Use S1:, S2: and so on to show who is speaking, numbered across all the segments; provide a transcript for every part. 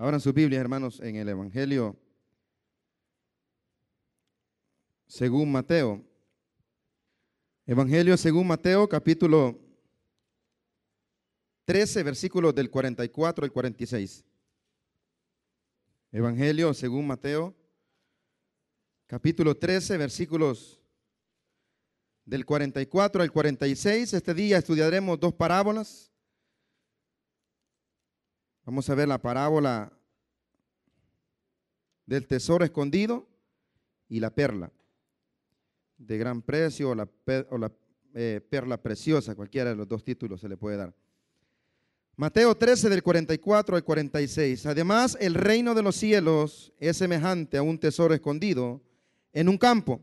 S1: Abran sus Biblias, hermanos, en el Evangelio según Mateo. Evangelio según Mateo, capítulo 13, versículos del 44 al 46. Evangelio según Mateo, capítulo 13, versículos del 44 al 46. Este día estudiaremos dos parábolas. Vamos a ver la parábola del tesoro escondido y la perla de gran precio o la, eh, perla preciosa, cualquiera de los dos títulos se le puede dar. Mateo 13 del 44 al 46. Además, el reino de los cielos es semejante a un tesoro escondido en un campo,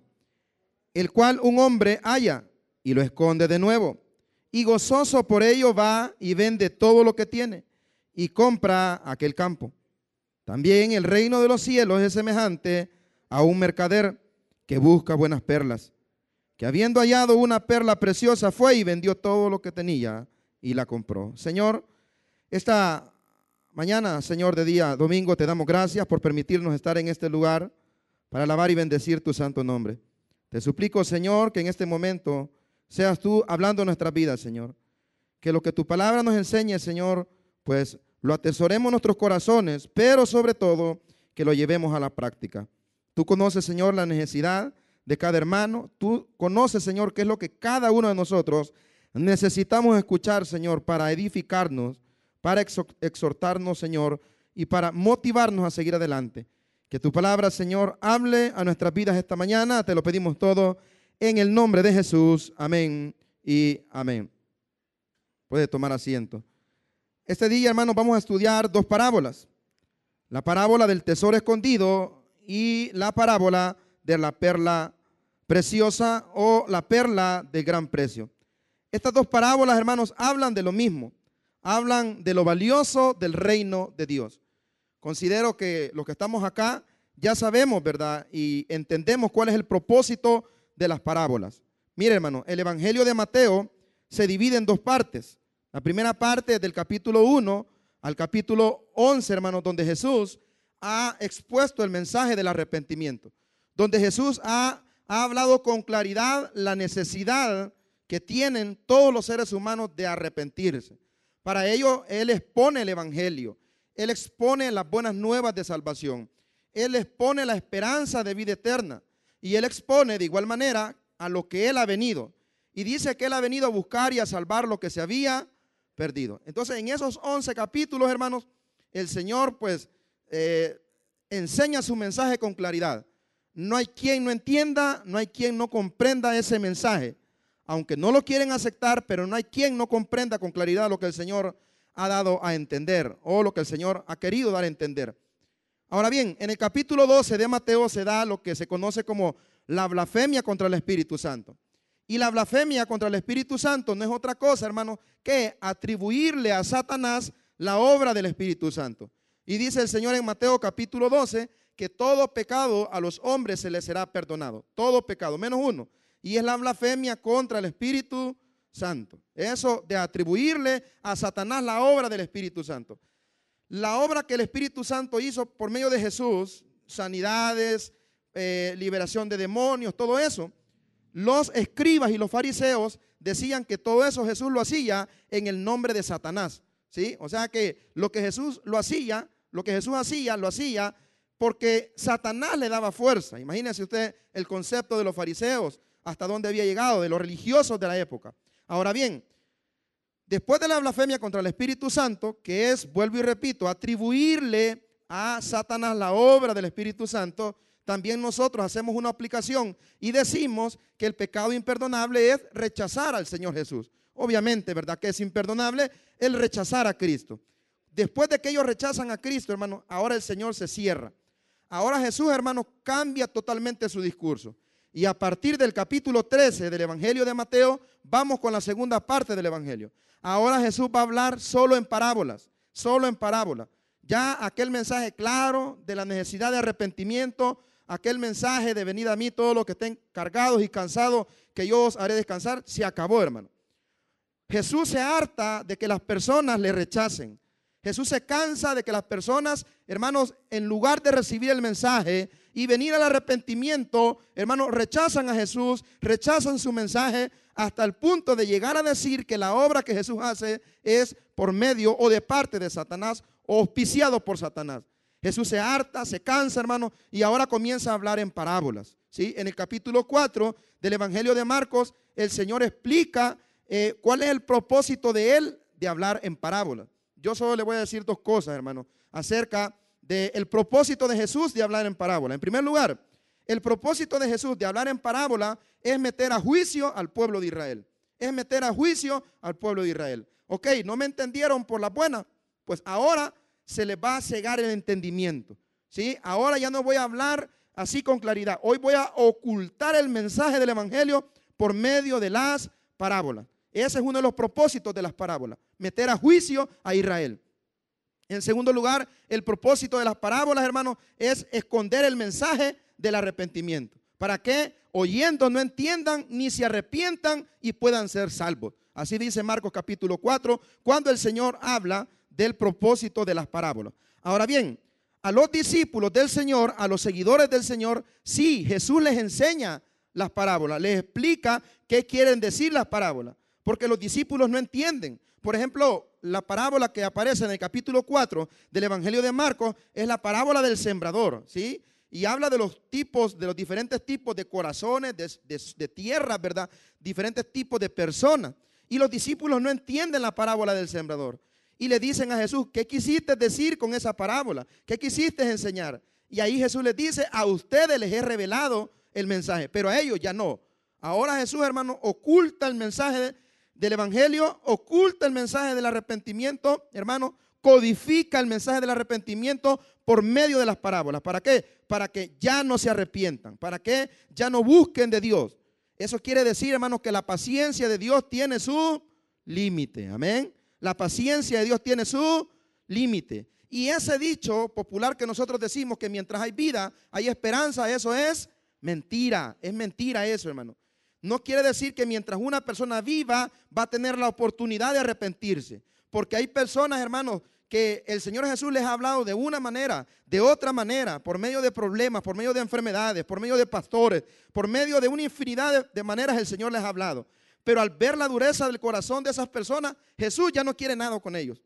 S1: el cual un hombre halla y lo esconde de nuevo. Y gozoso por ello va y vende todo lo que tiene y compra aquel campo. También el reino de los cielos es semejante a un mercader que busca buenas perlas, que habiendo hallado una perla preciosa fue y vendió todo lo que tenía y la compró. Señor, esta mañana, Señor, de día domingo, te damos gracias por permitirnos estar en este lugar para alabar y bendecir tu santo nombre. Te suplico, Señor, que en este momento seas tú hablando nuestras vidas, Señor. Que lo que tu palabra nos enseñe, Señor, pues lo atesoremos nuestros corazones, pero sobre todo que lo llevemos a la práctica. Tú conoces, Señor, la necesidad de cada hermano. Tú conoces, Señor, qué es lo que cada uno de nosotros necesitamos escuchar, Señor, para edificarnos, para exhortarnos, Señor, y para motivarnos a seguir adelante. Que tu palabra, Señor, hable a nuestras vidas esta mañana. Te lo pedimos todo en el nombre de Jesús. Amén y amén. Puede tomar asiento. Este día, hermanos, vamos a estudiar dos parábolas. La parábola del tesoro escondido y la parábola de la perla preciosa o la perla de gran precio. Estas dos parábolas, hermanos, hablan de lo mismo. Hablan de lo valioso del reino de Dios. Considero que los que estamos acá ya sabemos, ¿verdad? Y entendemos cuál es el propósito de las parábolas. Mire, hermano, el Evangelio de Mateo se divide en dos partes. La primera parte del capítulo 1 al capítulo 11, hermanos, donde Jesús ha expuesto el mensaje del arrepentimiento, donde Jesús ha, hablado con claridad la necesidad que tienen todos los seres humanos de arrepentirse. Para ello, Él expone el Evangelio, Él expone las buenas nuevas de salvación, Él expone la esperanza de vida eterna y Él expone de igual manera a lo que Él ha venido. Y dice que Él ha venido a buscar y a salvar lo que se había perdido. Entonces, en esos 11 capítulos, hermanos, el Señor pues eh, enseña su mensaje con claridad. No hay quien no entienda, no hay quien no comprenda ese mensaje. Aunque no lo quieren aceptar, pero no hay quien no comprenda con claridad lo que el Señor ha dado a entender o lo que el Señor ha querido dar a entender. Ahora bien, en el capítulo 12 de Mateo se da lo que se conoce como la blasfemia contra el Espíritu Santo. Y la blasfemia contra el Espíritu Santo no es otra cosa, hermano, que atribuirle a Satanás la obra del Espíritu Santo. Y dice el Señor en Mateo capítulo 12 que todo pecado a los hombres se les será perdonado. Todo pecado, menos uno. Y es la blasfemia contra el Espíritu Santo. Eso de atribuirle a Satanás la obra del Espíritu Santo. La obra que el Espíritu Santo hizo por medio de Jesús, sanidades, eh, liberación de demonios, todo eso. Los escribas y los fariseos decían que todo eso Jesús lo hacía en el nombre de Satanás. ¿sí? O sea que lo que Jesús lo hacía lo que Jesús hacía, lo hacía porque Satanás le daba fuerza. Imagínense usted el concepto de los fariseos, hasta dónde había llegado, de los religiosos de la época. Ahora bien, después de la blasfemia contra el Espíritu Santo, que es, vuelvo y repito, atribuirle a Satanás la obra del Espíritu Santo, también nosotros hacemos una aplicación y decimos que el pecado imperdonable es rechazar al Señor Jesús. Obviamente, ¿verdad? Que es imperdonable el rechazar a Cristo. Después de que ellos rechazan a Cristo, hermano, ahora el Señor se cierra. Ahora Jesús, hermano, cambia totalmente su discurso. Y a partir del capítulo 13 del Evangelio de Mateo, vamos con la segunda parte del Evangelio. Ahora Jesús va a hablar solo en parábolas, solo en parábolas. Ya aquel mensaje claro de la necesidad de arrepentimiento, aquel mensaje de venida a mí, todos los que estén cargados y cansados, que yo os haré descansar, se acabó, hermano. Jesús se harta de que las personas le rechacen. Jesús se cansa de que las personas, hermanos, en lugar de recibir el mensaje y venir al arrepentimiento, hermanos, rechazan a Jesús, rechazan su mensaje hasta el punto de llegar a decir que la obra que Jesús hace es por medio o de parte de Satanás auspiciado por Satanás. Jesús se harta, se cansa, hermano, y ahora comienza a hablar en parábolas. ¿sí? En el capítulo 4 del Evangelio de Marcos, el Señor explica eh, cuál es el propósito de él de hablar en parábolas. Yo solo le voy a decir dos cosas, hermano, acerca del propósito de Jesús de hablar en parábola. En primer lugar, el propósito de Jesús de hablar en parábola es meter a juicio al pueblo de Israel. Es meter a juicio al pueblo de Israel. Ok, no me entendieron por la buena. Pues ahora se les va a cegar el entendimiento. ¿sí? Ahora ya no voy a hablar así con claridad. Hoy voy a ocultar el mensaje del Evangelio por medio de las parábolas. Ese es uno de los propósitos de las parábolas, meter a juicio a Israel. En segundo lugar, el propósito de las parábolas, hermanos, es esconder el mensaje del arrepentimiento. Para que oyendo no entiendan ni se arrepientan y puedan ser salvos. Así dice Marcos capítulo 4, cuando el Señor habla del propósito de las parábolas. Ahora bien, a los discípulos del Señor, a los seguidores del Señor, sí, Jesús les enseña las parábolas, les explica qué quieren decir las parábolas porque los discípulos no entienden. Por ejemplo, la parábola que aparece en el capítulo 4 del Evangelio de Marcos es la parábola del sembrador, ¿sí? Y habla de los tipos, de los diferentes tipos de corazones, de, tierra, ¿verdad? Diferentes tipos de personas. Y los discípulos no entienden la parábola del sembrador. Y le dicen a Jesús, ¿qué quisiste decir con esa parábola? ¿Qué quisiste enseñar? Y ahí Jesús les dice, a ustedes les he revelado el mensaje, pero a ellos ya no. Ahora Jesús, hermano, oculta el mensaje del Evangelio, oculta el mensaje del arrepentimiento, hermano, codifica el mensaje del arrepentimiento por medio de las parábolas. ¿Para qué? Para que ya no se arrepientan, para que ya no busquen de Dios. Eso quiere decir, hermano, que la paciencia de Dios tiene su límite. Amén. La paciencia de Dios tiene su límite. Y ese dicho popular que nosotros decimos que mientras hay vida, hay esperanza, eso es mentira. Es mentira eso, hermano no quiere decir que mientras una persona viva va a tener la oportunidad de arrepentirse. Porque hay personas, hermanos, que el Señor Jesús les ha hablado de una manera, de otra manera, por medio de problemas, por medio de enfermedades, por medio de pastores, por medio de una infinidad de, maneras el Señor les ha hablado. Pero al ver la dureza del corazón de esas personas, Jesús ya no quiere nada con ellos.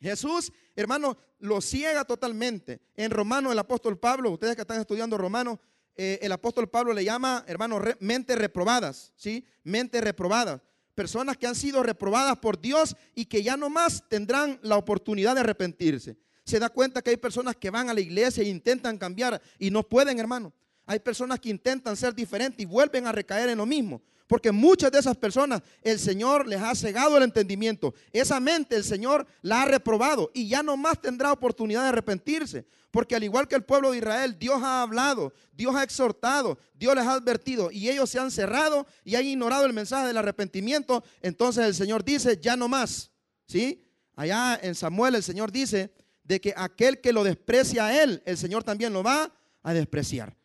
S1: Jesús, hermano, lo ciega totalmente. En Romano, el apóstol Pablo, ustedes que están estudiando Romano, eh, el apóstol Pablo le llama, hermano, mentes reprobadas, ¿sí? Mentes reprobadas. Personas que han sido reprobadas por Dios y que ya no más tendrán la oportunidad de arrepentirse. Se da cuenta que hay personas que van a la iglesia e intentan cambiar y no pueden, hermano. Hay personas que intentan ser diferentes y vuelven a recaer en lo mismo. Porque muchas de esas personas el Señor les ha cegado el entendimiento. Esa mente el Señor la ha reprobado y ya no más tendrá oportunidad de arrepentirse. Porque al igual que el pueblo de Israel, Dios ha hablado, Dios ha exhortado, Dios les ha advertido y ellos se han cerrado y han ignorado el mensaje del arrepentimiento. Entonces el Señor dice, ya no más. ¿Sí? Allá en Samuel el Señor dice de que aquel que lo desprecia a él, el Señor también lo va a despreciar.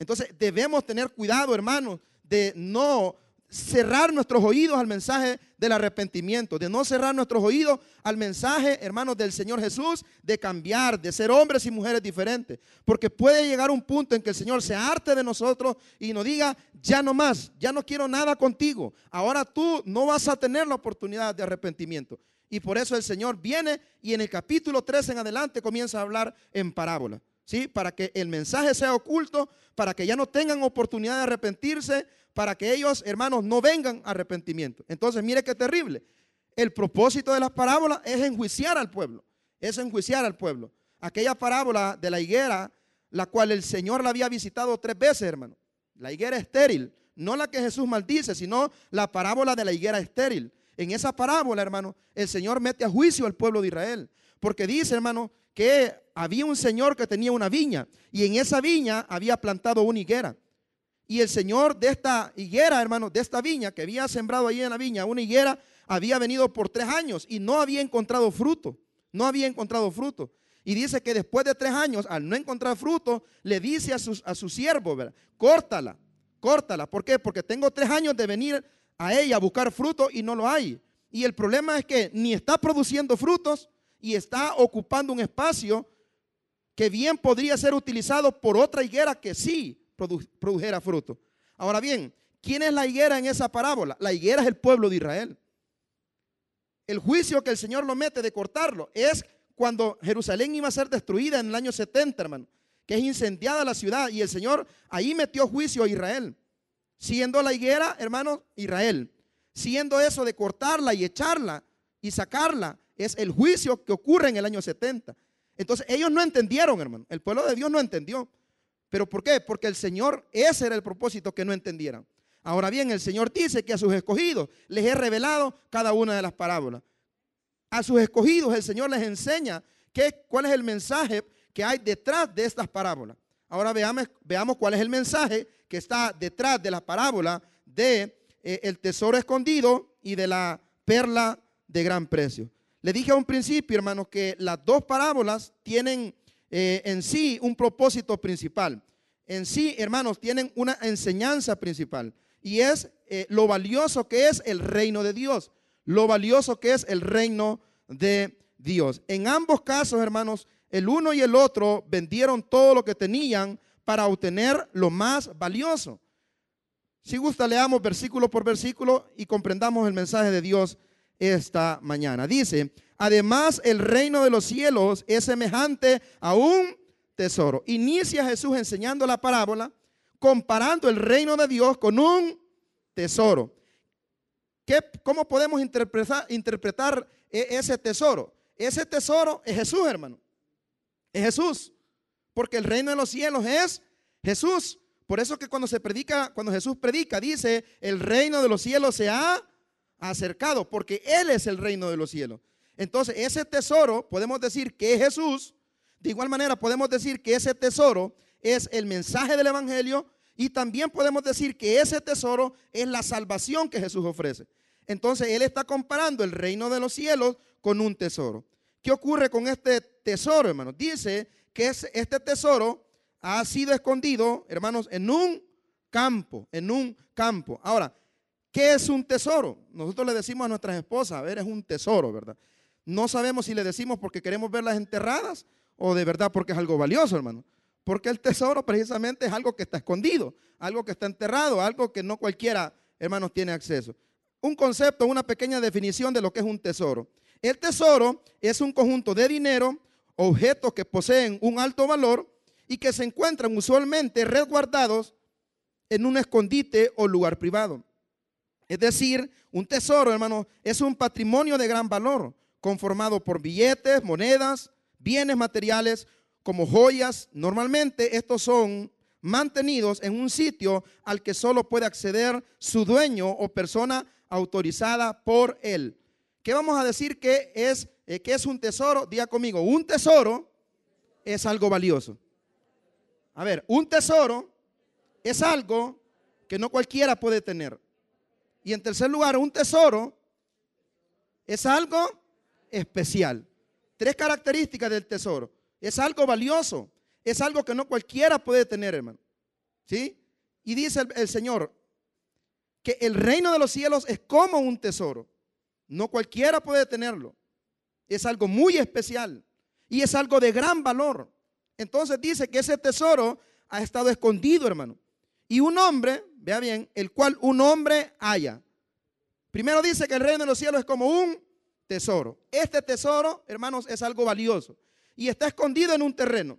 S1: Entonces debemos tener cuidado, hermanos, de no cerrar nuestros oídos al mensaje del arrepentimiento, de no cerrar nuestros oídos al mensaje, hermanos, del Señor Jesús, de cambiar, de ser hombres y mujeres diferentes. Porque puede llegar un punto en que el Señor se arte de nosotros y nos diga, ya no más, ya no quiero nada contigo. Ahora tú no vas a tener la oportunidad de arrepentimiento. Y por eso el Señor viene y en el capítulo 3 en adelante comienza a hablar en parábola. ¿Sí? Para que el mensaje sea oculto, para que ya no tengan oportunidad de arrepentirse, para que ellos, hermanos, no vengan a arrepentimiento. Entonces, mire qué terrible. El propósito de las parábolas es enjuiciar al pueblo. Es enjuiciar al pueblo. Aquella parábola de la higuera, la cual el Señor la había visitado tres veces, hermano. La higuera estéril. No la que Jesús maldice, sino la parábola de la higuera estéril. En esa parábola, hermano, el Señor mete a juicio al pueblo de Israel. Porque dice, hermano, que había un señor que tenía una viña y en esa viña había plantado una higuera. Y el señor de esta higuera, hermano, de esta viña que había sembrado ahí en la viña, una higuera, había venido por tres años y no había encontrado fruto. No había encontrado fruto. Y dice que después de tres años, al no encontrar fruto, le dice a su, a su siervo, córtala, córtala. ¿Por qué? Porque tengo tres años de venir a ella a buscar fruto y no lo hay. Y el problema es que ni está produciendo frutos y está ocupando un espacio que bien podría ser utilizado por otra higuera que sí produjera fruto. Ahora bien, ¿quién es la higuera en esa parábola? La higuera es el pueblo de Israel. El juicio que el Señor lo mete de cortarlo es cuando Jerusalén iba a ser destruida en el año 70, hermano, que es incendiada la ciudad y el Señor ahí metió juicio a Israel. Siendo la higuera, hermano, Israel. Siendo eso de cortarla y echarla y sacarla, es el juicio que ocurre en el año 70. Entonces ellos no entendieron, hermano. El pueblo de Dios no entendió. ¿Pero por qué? Porque el Señor, ese era el propósito que no entendieran. Ahora bien, el Señor dice que a sus escogidos les he revelado cada una de las parábolas. A sus escogidos el Señor les enseña qué, cuál es el mensaje que hay detrás de estas parábolas. Ahora veamos, veamos cuál es el mensaje que está detrás de la parábola de eh, el tesoro escondido y de la perla de gran precio. Le dije a un principio, hermanos, que las dos parábolas tienen eh, en sí un propósito principal. En sí, hermanos, tienen una enseñanza principal. Y es eh, lo valioso que es el reino de Dios. Lo valioso que es el reino de Dios. En ambos casos, hermanos, el uno y el otro vendieron todo lo que tenían para obtener lo más valioso. Si gusta, leamos versículo por versículo y comprendamos el mensaje de Dios esta mañana. Dice, además el reino de los cielos es semejante a un tesoro. Inicia Jesús enseñando la parábola, comparando el reino de Dios con un tesoro. ¿Qué, ¿Cómo podemos interpretar, interpretar ese tesoro? Ese tesoro es Jesús, hermano. Es Jesús. Porque el reino de los cielos es Jesús. Por eso que cuando se predica, cuando Jesús predica, dice, el reino de los cielos se ha acercado, porque Él es el reino de los cielos. Entonces, ese tesoro, podemos decir que es Jesús. De igual manera, podemos decir que ese tesoro es el mensaje del Evangelio y también podemos decir que ese tesoro es la salvación que Jesús ofrece. Entonces, Él está comparando el reino de los cielos con un tesoro. ¿Qué ocurre con este tesoro, hermanos? Dice que este tesoro ha sido escondido, hermanos, en un campo, en un campo. Ahora, ¿Qué es un tesoro? Nosotros le decimos a nuestras esposas, a ver, es un tesoro, ¿verdad? No sabemos si le decimos porque queremos verlas enterradas o de verdad porque es algo valioso, hermano. Porque el tesoro precisamente es algo que está escondido, algo que está enterrado, algo que no cualquiera, hermanos, tiene acceso. Un concepto, una pequeña definición de lo que es un tesoro. El tesoro es un conjunto de dinero, objetos que poseen un alto valor y que se encuentran usualmente resguardados en un escondite o lugar privado. Es decir, un tesoro, hermano, es un patrimonio de gran valor, conformado por billetes, monedas, bienes materiales, como joyas. Normalmente estos son mantenidos en un sitio al que solo puede acceder su dueño o persona autorizada por él. ¿Qué vamos a decir que es, eh, que es un tesoro? Diga conmigo, un tesoro es algo valioso. A ver, un tesoro es algo que no cualquiera puede tener. Y en tercer lugar, un tesoro es algo especial. Tres características del tesoro. Es algo valioso. Es algo que no cualquiera puede tener, hermano. ¿Sí? Y dice el, el Señor que el reino de los cielos es como un tesoro. No cualquiera puede tenerlo. Es algo muy especial. Y es algo de gran valor. Entonces dice que ese tesoro ha estado escondido, hermano. Y un hombre vea bien, el cual un hombre haya. Primero dice que el reino de los cielos es como un tesoro. Este tesoro, hermanos, es algo valioso y está escondido en un terreno.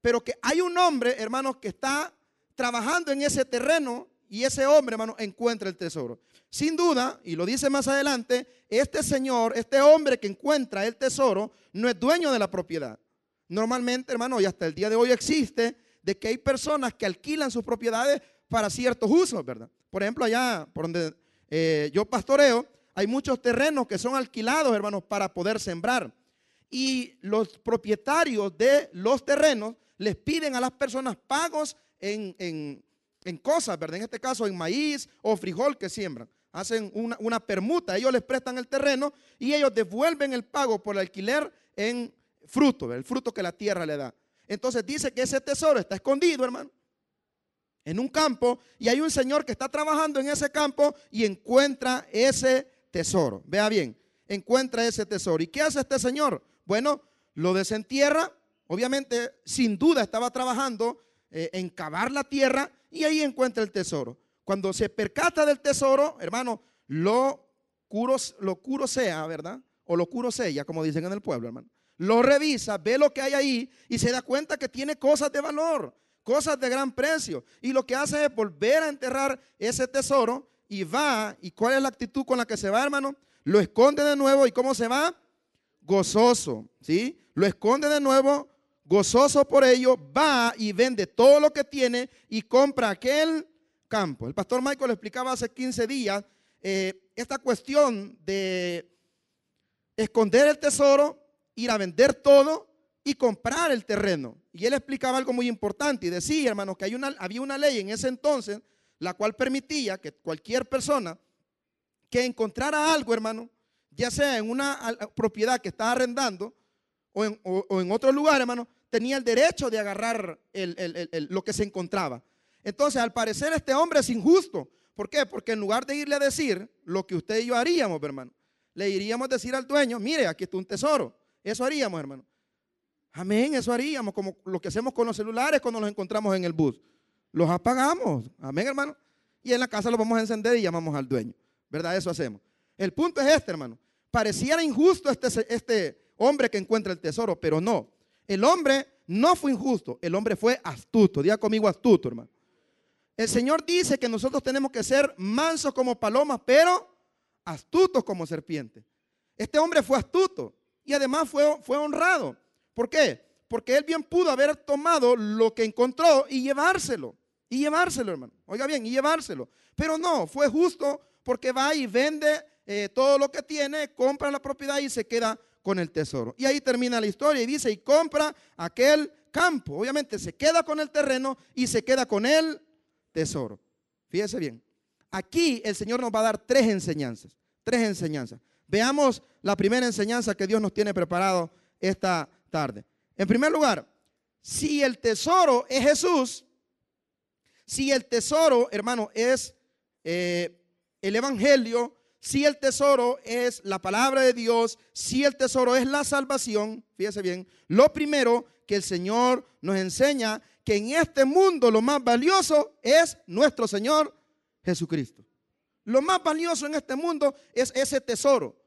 S1: Pero que hay un hombre, hermanos, que está trabajando en ese terreno y ese hombre, hermano, encuentra el tesoro. Sin duda, y lo dice más adelante, este señor, este hombre que encuentra el tesoro, no es dueño de la propiedad. Normalmente, hermano, y hasta el día de hoy existe, de que hay personas que alquilan sus propiedades para ciertos usos, ¿verdad? Por ejemplo, allá por donde eh, yo pastoreo, hay muchos terrenos que son alquilados, hermanos, para poder sembrar. Y los propietarios de los terrenos les piden a las personas pagos en, en, cosas, ¿verdad? En este caso, en maíz o frijol que siembran. Hacen una, una permuta, ellos les prestan el terreno y ellos devuelven el pago por el alquiler en fruto, el fruto que la tierra le da. Entonces dice que ese tesoro está escondido, hermano en un campo y hay un señor que está trabajando en ese campo y encuentra ese tesoro. Vea bien, encuentra ese tesoro. ¿Y qué hace este señor? Bueno, lo desentierra, obviamente, sin duda estaba trabajando eh, en cavar la tierra y ahí encuentra el tesoro. Cuando se percata del tesoro, hermano, lo curo, lo curo sea, ¿verdad? O lo curo sella, como dicen en el pueblo, hermano. Lo revisa, ve lo que hay ahí y se da cuenta que tiene cosas de valor, cosas de gran precio. Y lo que hace es volver a enterrar ese tesoro y va. ¿Y cuál es la actitud con la que se va, hermano? Lo esconde de nuevo y ¿cómo se va? Gozoso, ¿sí? Lo esconde de nuevo, gozoso por ello, va y vende todo lo que tiene y compra aquel campo. El pastor Michael explicaba hace 15 días eh, esta cuestión de esconder el tesoro, ir a vender todo y comprar el terreno. Y él explicaba algo muy importante y decía, hermanos, que había una ley en ese entonces la cual permitía que cualquier persona que encontrara algo, hermano, ya sea en una propiedad que estaba arrendando o en, otro lugar, hermano, tenía el derecho de agarrar lo que se encontraba. Entonces, al parecer, este hombre es injusto. ¿Por qué? Porque en lugar de irle a decir lo que usted y yo haríamos, hermano, le iríamos a decir al dueño, mire, aquí está un tesoro. Eso haríamos, hermano. Amén, eso haríamos, como lo que hacemos con los celulares cuando los encontramos en el bus. Los apagamos, amén, hermano. Y en la casa los vamos a encender y llamamos al dueño. ¿Verdad? Eso hacemos. El punto es este, hermano. Pareciera injusto este, este hombre que encuentra el tesoro, pero no. El hombre no fue injusto, el hombre fue astuto. Diga conmigo astuto, hermano. El Señor dice que nosotros tenemos que ser mansos como palomas, pero astutos como serpientes. Este hombre fue astuto y además fue, fue honrado. ¿Por qué? Porque él bien pudo haber tomado lo que encontró y llevárselo. Y llevárselo, hermano. Oiga bien, y llevárselo. Pero no, fue justo porque va y vende eh, todo lo que tiene, compra la propiedad y se queda con el tesoro. Y ahí termina la historia y dice, y compra aquel campo. Obviamente se queda con el terreno y se queda con el tesoro. Fíjese bien. Aquí el Señor nos va a dar tres enseñanzas. Tres enseñanzas. Veamos la primera enseñanza que Dios nos tiene preparado esta tarde. En primer lugar, si el tesoro es Jesús, si el tesoro, hermano, es eh, el Evangelio, si el tesoro es la palabra de Dios, si el tesoro es la salvación, fíjese bien, lo primero que el Señor nos enseña que en este mundo lo más valioso es nuestro Señor Jesucristo. Lo más valioso en este mundo es ese tesoro.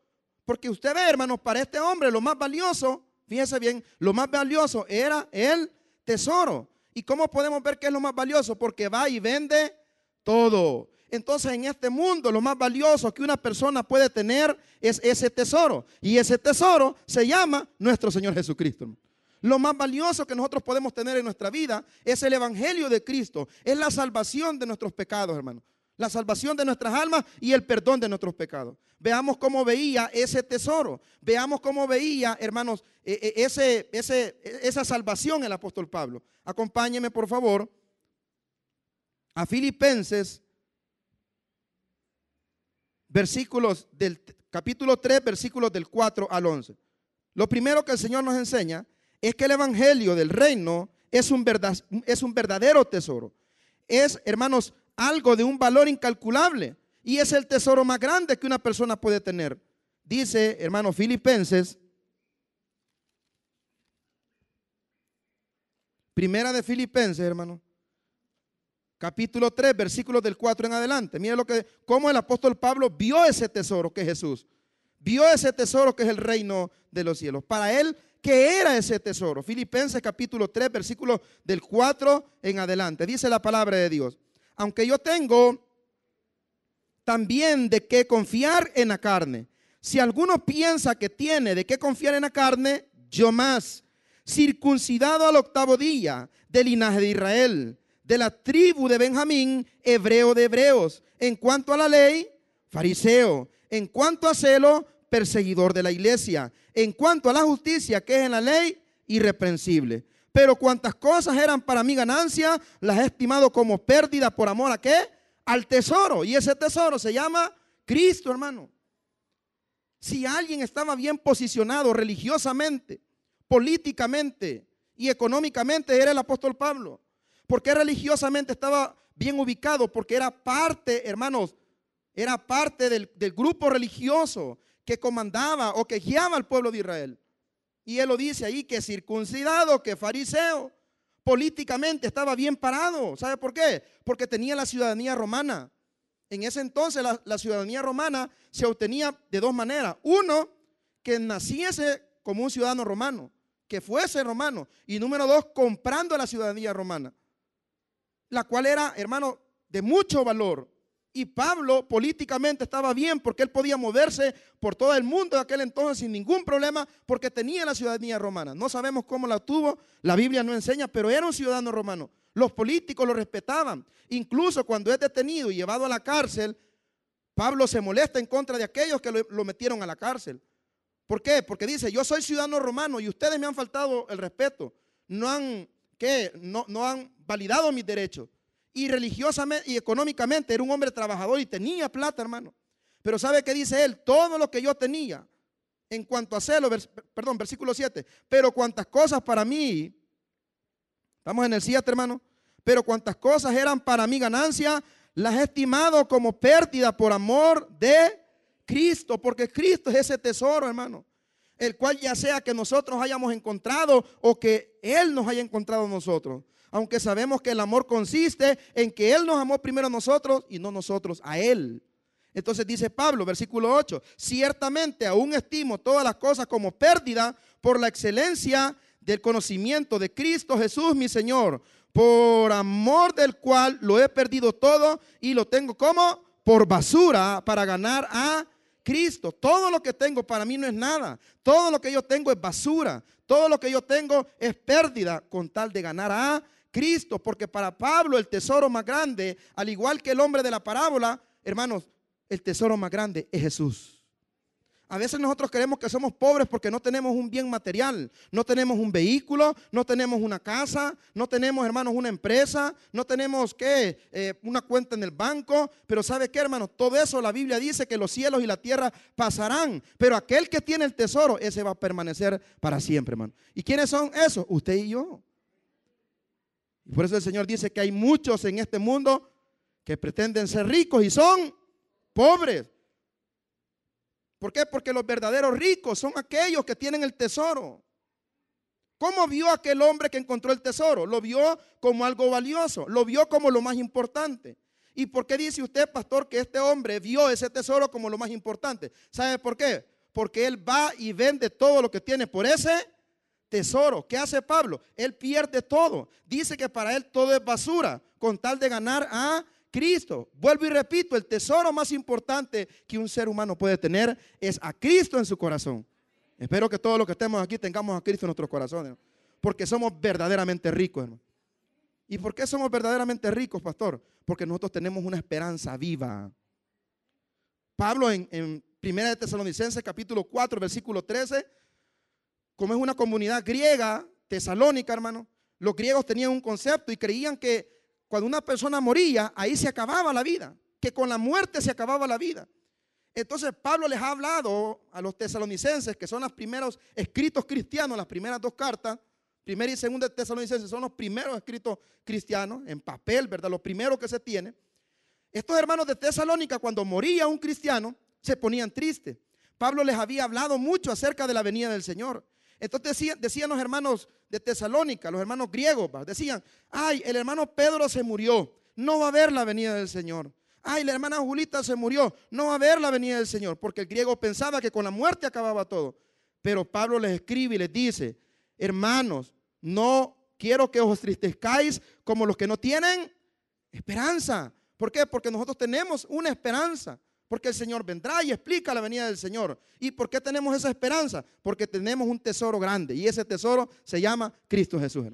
S1: Porque usted ve, hermanos, para este hombre lo más valioso, fíjese bien, lo más valioso era el tesoro. ¿Y cómo podemos ver que es lo más valioso? Porque va y vende todo. Entonces en este mundo lo más valioso que una persona puede tener es ese tesoro. Y ese tesoro se llama nuestro Señor Jesucristo. Lo más valioso que nosotros podemos tener en nuestra vida es el Evangelio de Cristo. Es la salvación de nuestros pecados, hermano la salvación de nuestras almas y el perdón de nuestros pecados. Veamos cómo veía ese tesoro. Veamos cómo veía, hermanos, e, e, ese, ese, esa salvación el apóstol Pablo. Acompáñeme, por favor, a Filipenses, versículos del capítulo 3, versículos del 4 al 11. Lo primero que el Señor nos enseña es que el evangelio del reino es un, verdad, es un verdadero tesoro. Es, hermanos, algo de un valor incalculable y es el tesoro más grande que una persona puede tener. Dice, hermano Filipenses, primera de Filipenses, hermano, capítulo 3, versículos del 4 en adelante. Mire lo que, cómo el apóstol Pablo vio ese tesoro que es Jesús. Vio ese tesoro que es el reino de los cielos. Para él, ¿qué era ese tesoro? Filipenses capítulo 3, versículos del 4 en adelante. Dice la palabra de Dios aunque yo tengo también de qué confiar en la carne. Si alguno piensa que tiene de qué confiar en la carne, yo más, circuncidado al octavo día del linaje de Israel, de la tribu de Benjamín, hebreo de hebreos, en cuanto a la ley, fariseo, en cuanto a celo, perseguidor de la iglesia, en cuanto a la justicia que es en la ley, irreprensible. Pero cuantas cosas eran para mi ganancia, las he estimado como pérdida por amor a qué? Al tesoro. Y ese tesoro se llama Cristo, hermano. Si alguien estaba bien posicionado religiosamente, políticamente y económicamente, era el apóstol Pablo. Porque religiosamente estaba bien ubicado? Porque era parte, hermanos, era parte del, del grupo religioso que comandaba o que guiaba al pueblo de Israel. Y él lo dice ahí que circuncidado, que fariseo, políticamente estaba bien parado. ¿Sabe por qué? Porque tenía la ciudadanía romana. En ese entonces la, la ciudadanía romana se obtenía de dos maneras. Uno, que naciese como un ciudadano romano, que fuese romano. Y número dos, comprando la ciudadanía romana, la cual era, hermano, de mucho valor. Y Pablo políticamente estaba bien porque él podía moverse por todo el mundo de aquel entonces sin ningún problema porque tenía la ciudadanía romana. No sabemos cómo la tuvo, la Biblia no enseña, pero era un ciudadano romano. Los políticos lo respetaban. Incluso cuando es detenido y llevado a la cárcel, Pablo se molesta en contra de aquellos que lo, metieron a la cárcel. ¿Por qué? Porque dice, yo soy ciudadano romano y ustedes me han faltado el respeto. No han, ¿qué? No, no han validado mis derechos y religiosamente y económicamente era un hombre trabajador y tenía plata, hermano. Pero ¿sabe qué dice él? Todo lo que yo tenía en cuanto a celo, perdón, versículo 7, pero cuantas cosas para mí, estamos en el 7, hermano, pero cuantas cosas eran para mí ganancia, las he estimado como pérdida por amor de Cristo, porque Cristo es ese tesoro, hermano, el cual ya sea que nosotros hayamos encontrado o que Él nos haya encontrado nosotros aunque sabemos que el amor consiste en que Él nos amó primero a nosotros y no nosotros a Él. Entonces dice Pablo, versículo 8, ciertamente aún estimo todas las cosas como pérdida por la excelencia del conocimiento de Cristo Jesús, mi Señor, por amor del cual lo he perdido todo y lo tengo como por basura para ganar a Cristo. Todo lo que tengo para mí no es nada. Todo lo que yo tengo es basura. Todo lo que yo tengo es pérdida con tal de ganar a Cristo, porque para Pablo el tesoro más grande, al igual que el hombre de la parábola, hermanos, el tesoro más grande es Jesús. A veces nosotros creemos que somos pobres porque no tenemos un bien material, no tenemos un vehículo, no tenemos una casa, no tenemos, hermanos, una empresa, no tenemos ¿qué? Eh, una cuenta en el banco. Pero ¿sabe qué, hermanos? Todo eso la Biblia dice que los cielos y la tierra pasarán, pero aquel que tiene el tesoro, ese va a permanecer para siempre, hermano. ¿Y quiénes son esos? Usted y yo. Y por eso el Señor dice que hay muchos en este mundo que pretenden ser ricos y son pobres. ¿Por qué? Porque los verdaderos ricos son aquellos que tienen el tesoro. ¿Cómo vio aquel hombre que encontró el tesoro? Lo vio como algo valioso, lo vio como lo más importante. ¿Y por qué dice usted, pastor, que este hombre vio ese tesoro como lo más importante? ¿Sabe por qué? Porque él va y vende todo lo que tiene por ese tesoro. ¿Qué hace Pablo? Él pierde todo. Dice que para él todo es basura con tal de ganar a Cristo. Vuelvo y repito, el tesoro más importante que un ser humano puede tener es a Cristo en su corazón. Espero que todos los que estemos aquí tengamos a Cristo en nuestros corazones, porque somos verdaderamente ricos, hermano. ¿Y por qué somos verdaderamente ricos, pastor? Porque nosotros tenemos una esperanza viva. Pablo en, en Primera de Tesalonicenses capítulo 4, versículo 13, como es una comunidad griega, tesalónica, hermano, los griegos tenían un concepto y creían que cuando una persona moría, ahí se acababa la vida, que con la muerte se acababa la vida. Entonces Pablo les ha hablado a los tesalonicenses, que son los primeros escritos cristianos, las primeras dos cartas, primera y segunda de tesalonicenses son los primeros escritos cristianos en papel, ¿verdad? Los primeros que se tiene. Estos hermanos de Tesalónica, cuando moría un cristiano, se ponían tristes. Pablo les había hablado mucho acerca de la venida del Señor. Entonces decían, los hermanos de Tesalónica, los hermanos griegos, decían, ay, el hermano Pedro se murió, no va a haber la venida del Señor. Ay, la hermana Julita se murió, no va a haber la venida del Señor, porque el griego pensaba que con la muerte acababa todo. Pero Pablo les escribe y les dice, hermanos, no quiero que os tristezcáis como los que no tienen esperanza. ¿Por qué? Porque nosotros tenemos una esperanza. Porque el Señor vendrá y explica la venida del Señor. ¿Y por qué tenemos esa esperanza? Porque tenemos un tesoro grande y ese tesoro se llama Cristo Jesús.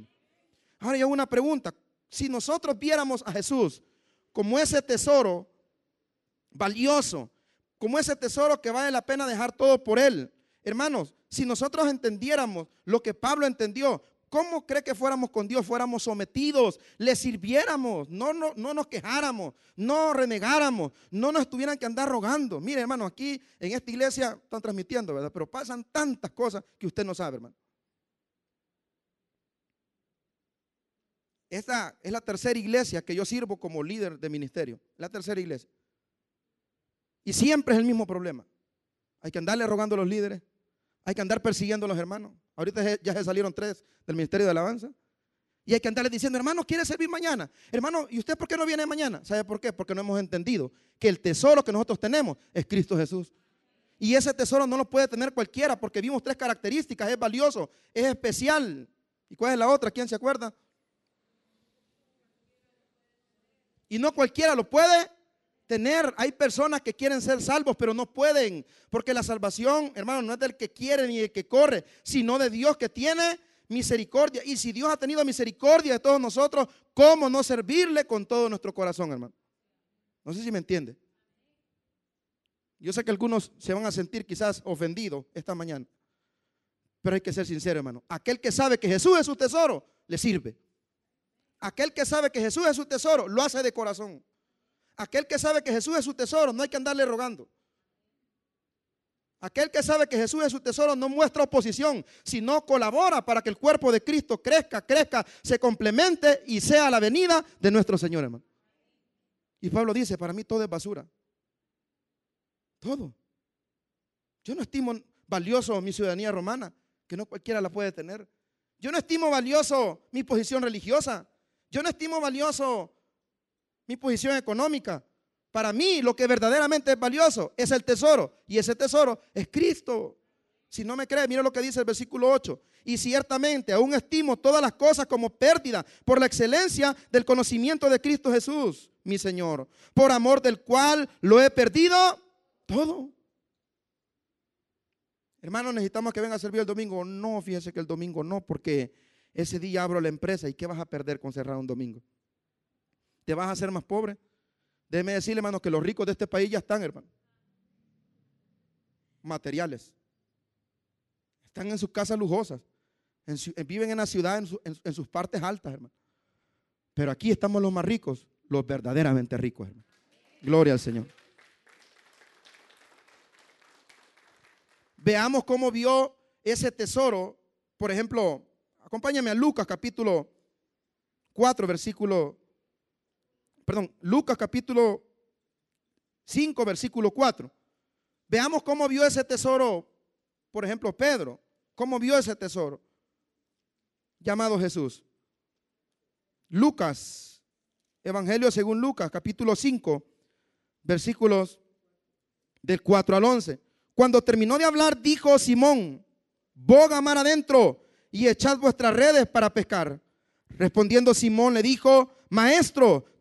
S1: Ahora yo una pregunta. Si nosotros viéramos a Jesús como ese tesoro valioso, como ese tesoro que vale la pena dejar todo por Él, hermanos, si nosotros entendiéramos lo que Pablo entendió, ¿Cómo cree que fuéramos con Dios? Fuéramos sometidos, le sirviéramos, no, no, no nos quejáramos, no renegáramos, no nos tuvieran que andar rogando. Mire, hermano, aquí en esta iglesia están transmitiendo, ¿verdad? Pero pasan tantas cosas que usted no sabe, hermano. Esta es la tercera iglesia que yo sirvo como líder de ministerio. La tercera iglesia. Y siempre es el mismo problema. Hay que andarle rogando a los líderes. Hay que andar persiguiendo a los hermanos. Ahorita ya se salieron tres del Ministerio de Alabanza. Y hay que andarle diciendo, hermano, ¿quiere servir mañana? Hermano, ¿y usted por qué no viene mañana? ¿Sabe por qué? Porque no hemos entendido que el tesoro que nosotros tenemos es Cristo Jesús. Y ese tesoro no lo puede tener cualquiera porque vimos tres características. Es valioso, es especial. ¿Y cuál es la otra? ¿Quién se acuerda? Y no cualquiera lo puede tener. Hay personas que quieren ser salvos, pero no pueden. Porque la salvación, hermano, no es del que quiere ni del que corre, sino de Dios que tiene misericordia. Y si Dios ha tenido misericordia de todos nosotros, ¿cómo no servirle con todo nuestro corazón, hermano? No sé si me entiende. Yo sé que algunos se van a sentir quizás ofendidos esta mañana. Pero hay que ser sincero, hermano. Aquel que sabe que Jesús es su tesoro, le sirve. Aquel que sabe que Jesús es su tesoro, lo hace de corazón. Aquel que sabe que Jesús es su tesoro, no hay que andarle rogando. Aquel que sabe que Jesús es su tesoro no muestra oposición, sino colabora para que el cuerpo de Cristo crezca, crezca, se complemente y sea la venida de nuestro Señor, hermano. Y Pablo dice, para mí todo es basura. Todo. Yo no estimo valioso mi ciudadanía romana, que no cualquiera la puede tener. Yo no estimo valioso mi posición religiosa. Yo no estimo valioso mi posición económica. Para mí lo que verdaderamente es valioso es el tesoro. Y ese tesoro es Cristo. Si no me cree, mira lo que dice el versículo 8. Y ciertamente aún estimo todas las cosas como pérdida por la excelencia del conocimiento de Cristo Jesús, mi Señor, por amor del cual lo he perdido todo. Hermano, necesitamos que venga a servir el domingo. No, fíjese que el domingo no, porque ese día abro la empresa y ¿qué vas a perder con cerrar un domingo? ¿Te vas a hacer más pobre? Déjeme decirle, hermano, que los ricos de este país ya están, hermano. Materiales. Están en sus casas lujosas. viven en la ciudad, en, en sus partes altas, hermano. Pero aquí estamos los más ricos, los verdaderamente ricos, hermano. Gloria al Señor. Veamos cómo vio ese tesoro. Por ejemplo, acompáñame a Lucas capítulo 4, versículo, perdón, Lucas capítulo 5, versículo 4. Veamos cómo vio ese tesoro, por ejemplo, Pedro, cómo vio ese tesoro llamado Jesús. Lucas, Evangelio según Lucas, capítulo 5, versículos del 4 al 11. Cuando terminó de hablar, dijo Simón, boga mar adentro y echad vuestras redes para pescar. Respondiendo Simón le dijo, maestro,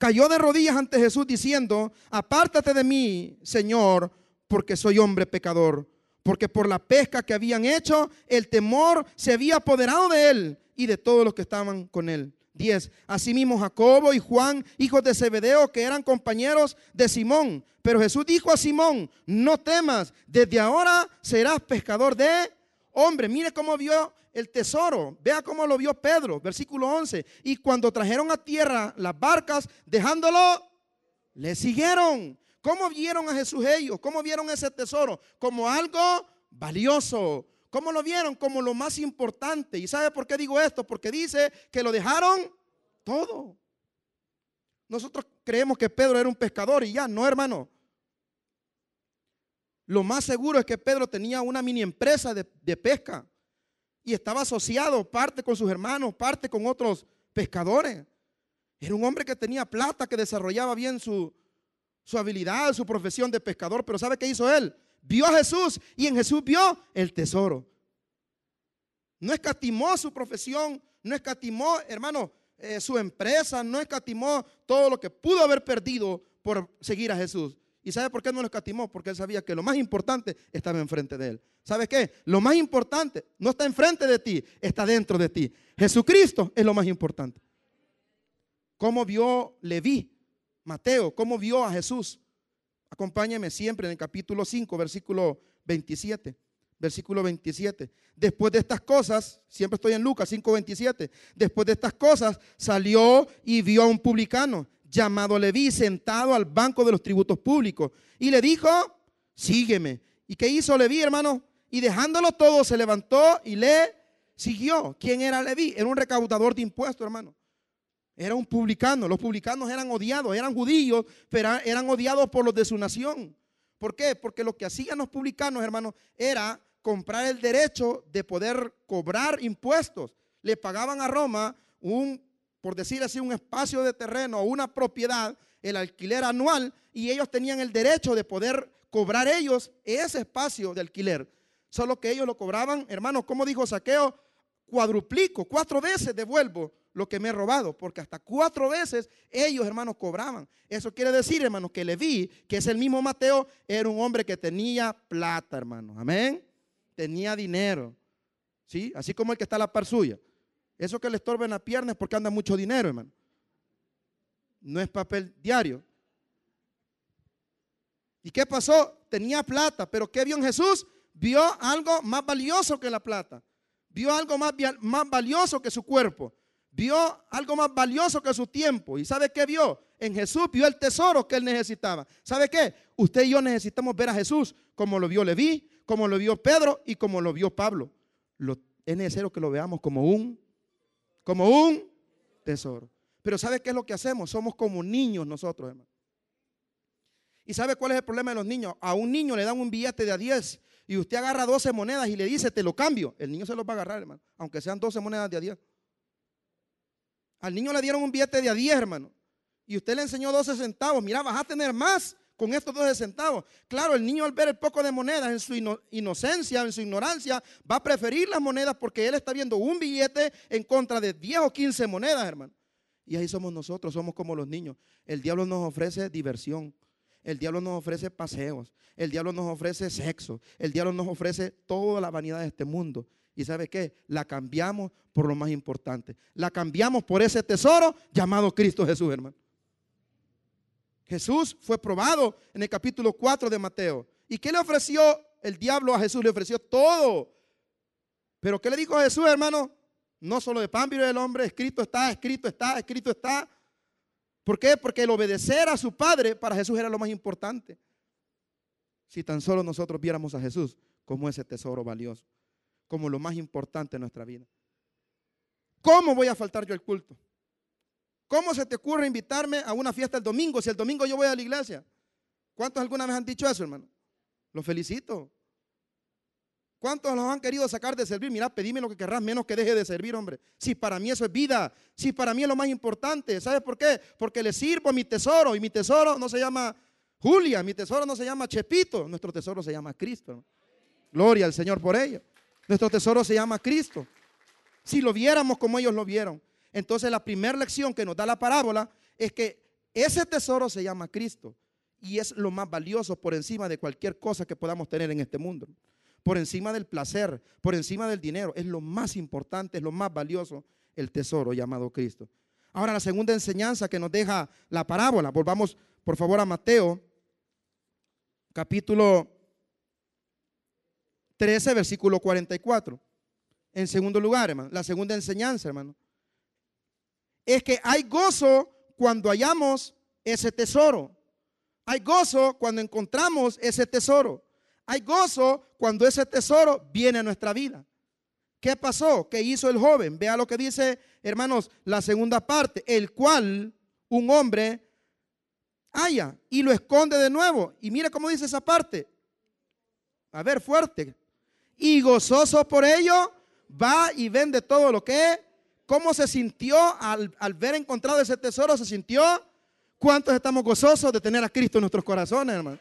S1: cayó de rodillas ante Jesús diciendo, apártate de mí, Señor, porque soy hombre pecador. Porque por la pesca que habían hecho, el temor se había apoderado de él y de todos los que estaban con él. 10. Asimismo Jacobo y Juan, hijos de Zebedeo, que eran compañeros de Simón. Pero Jesús dijo a Simón, no temas, desde ahora serás pescador de hombre. Mire cómo vio el tesoro. Vea cómo lo vio Pedro, versículo 11. Y cuando trajeron a tierra las barcas, dejándolo, le siguieron. ¿Cómo vieron a Jesús ellos? ¿Cómo vieron ese tesoro? Como algo valioso. ¿Cómo lo vieron? Como lo más importante. ¿Y sabe por qué digo esto? Porque dice que lo dejaron todo. Nosotros creemos que Pedro era un pescador y ya, no hermano. Lo más seguro es que Pedro tenía una mini empresa de, pesca y estaba asociado parte con sus hermanos, parte con otros pescadores. Era un hombre que tenía plata, que desarrollaba bien su, su habilidad, su profesión de pescador. Pero ¿sabe qué hizo él? Vio a Jesús y en Jesús vio el tesoro. No escatimó su profesión, no escatimó, hermano, eh, su empresa, no escatimó todo lo que pudo haber perdido por seguir a Jesús. ¿Y sabe por qué no lo escatimó? Porque él sabía que lo más importante estaba enfrente de él. ¿Sabe qué? Lo más importante no está enfrente de ti, está dentro de ti. Jesucristo es lo más importante. ¿Cómo vio Leví, Mateo? ¿Cómo vio a Jesús? Acompáñeme siempre en el capítulo 5, versículo 27. versículo 27. Después de estas cosas, siempre estoy en Lucas 5:27, después de estas cosas salió y vio a un publicano llamado Leví sentado al banco de los tributos públicos y le dijo, sígueme. ¿Y qué hizo Leví, hermano? Y dejándolo todo, se levantó y le siguió. ¿Quién era Leví? Era un recaudador de impuestos, hermano. Era un publicano. Los publicanos eran odiados, eran judíos, pero eran odiados por los de su nación. ¿Por qué? Porque lo que hacían los publicanos, hermano, era comprar el derecho de poder cobrar impuestos. Le pagaban a Roma un, por decir así, un espacio de terreno o una propiedad, el alquiler anual, y ellos tenían el derecho de poder cobrar ellos ese espacio de alquiler. Solo que ellos lo cobraban, hermano, como dijo Saqueo, cuadruplico, cuatro veces devuelvo lo que me he robado, porque hasta cuatro veces ellos, hermanos, cobraban. Eso quiere decir, hermanos, que Leví, que es el mismo Mateo, era un hombre que tenía plata, hermanos. Amén tenía dinero. ¿Sí? Así como el que está a la par suya. Eso que le estorba en la pierna es porque anda mucho dinero, hermano. No es papel diario. ¿Y qué pasó? Tenía plata, pero ¿qué vio en Jesús? Vio algo más valioso que la plata. Vio algo más, más valioso que su cuerpo. Vio algo más valioso que su tiempo. ¿Y sabe qué vio? En Jesús vio el tesoro que él necesitaba. ¿Sabe qué? Usted y yo necesitamos ver a Jesús como lo vio Leví, como lo vio Pedro y como lo vio Pablo. es necesario que lo veamos como un, como un tesoro. Pero ¿sabe qué es lo que hacemos? Somos como niños nosotros, hermano. ¿Y sabe cuál es el problema de los niños? A un niño le dan un billete de a 10 y usted agarra 12 monedas y le dice, te lo cambio. El niño se lo va a agarrar, hermano, aunque sean 12 monedas de a 10. Al niño le dieron un billete de a 10, hermano. Y usted le enseñó 12 centavos. Mira, vas a tener más con estos 12 centavos. Claro, el niño al ver el poco de monedas en su inocencia, en su ignorancia, va a preferir las monedas porque él está viendo un billete en contra de 10 o 15 monedas, hermano. Y ahí somos nosotros, somos como los niños. El diablo nos ofrece diversión. El diablo nos ofrece paseos. El diablo nos ofrece sexo. El diablo nos ofrece toda la vanidad de este mundo. ¿Y sabe qué? La cambiamos por lo más importante. La cambiamos por ese tesoro llamado Cristo Jesús, hermano. Jesús fue probado en el capítulo 4 de Mateo. ¿Y qué le ofreció el diablo a Jesús? Le ofreció todo. Pero ¿qué le dijo a Jesús, hermano? No solo de pan vive el hombre, escrito está, escrito está, escrito está. ¿Por qué? Porque el obedecer a su Padre para Jesús era lo más importante. Si tan solo nosotros viéramos a Jesús como ese tesoro valioso, como lo más importante en nuestra vida. ¿Cómo voy a faltar yo el culto? ¿Cómo se te ocurre invitarme a una fiesta el domingo si el domingo yo voy a la iglesia? ¿Cuántos alguna vez han dicho eso, hermano? Los felicito. ¿Cuántos los han querido sacar de servir? Mira, pedime lo que querrás, menos que deje de servir, hombre. Si para mí eso es vida, si para mí es lo más importante. ¿Sabes por qué? Porque le sirvo a mi tesoro y mi tesoro no se llama Julia, mi tesoro no se llama Chepito, nuestro tesoro se llama Cristo. Gloria al Señor por ello. Nuestro tesoro se llama Cristo. Si lo viéramos como ellos lo vieron. Entonces la primera lección que nos da la parábola es que ese tesoro se llama Cristo y es lo más valioso por encima de cualquier cosa que podamos tener en este mundo. Por encima del placer, por encima del dinero, es lo más importante, es lo más valioso, el tesoro llamado Cristo. Ahora la segunda enseñanza que nos deja la parábola, volvamos por favor a Mateo, capítulo 13, versículo 44. En segundo lugar, hermano, la segunda enseñanza, hermano, es que hay gozo cuando hallamos ese tesoro. Hay gozo cuando encontramos ese tesoro. Hay gozo cuando ese tesoro viene a nuestra vida. ¿Qué pasó? ¿Qué hizo el joven? Vea lo que dice, hermanos, la segunda parte, el cual un hombre haya y lo esconde de nuevo. Y mire cómo dice esa parte. A ver, fuerte. Y gozoso por ello, va y vende todo lo que ¿Cómo se sintió al, ver encontrado ese tesoro? ¿Se sintió? ¿Cuántos estamos gozosos de tener a Cristo en nuestros corazones, hermano?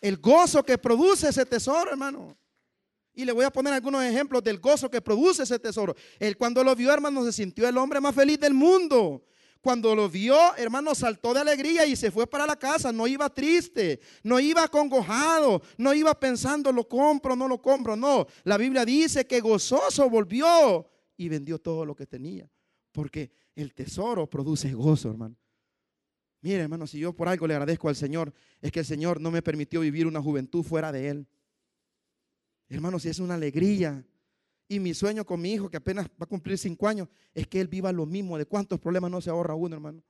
S1: El gozo que produce ese tesoro, hermano. Y le voy a poner algunos ejemplos del gozo que produce ese tesoro. Él cuando lo vio, hermano, se sintió el hombre más feliz del mundo. Cuando lo vio, hermano, saltó de alegría y se fue para la casa. No iba triste, no iba acongojado, no iba pensando, lo compro, no lo compro. No, la Biblia dice que gozoso volvió y vendió todo lo que tenía. Porque el tesoro produce gozo, hermano. Mire, hermano, si yo por algo le agradezco al Señor, es que el Señor no me permitió vivir una juventud fuera de Él. Hermanos, es una alegría. Y mi sueño con mi hijo, que apenas va a cumplir cinco años, es que él viva lo mismo. ¿De cuántos problemas no se ahorra uno, hermano?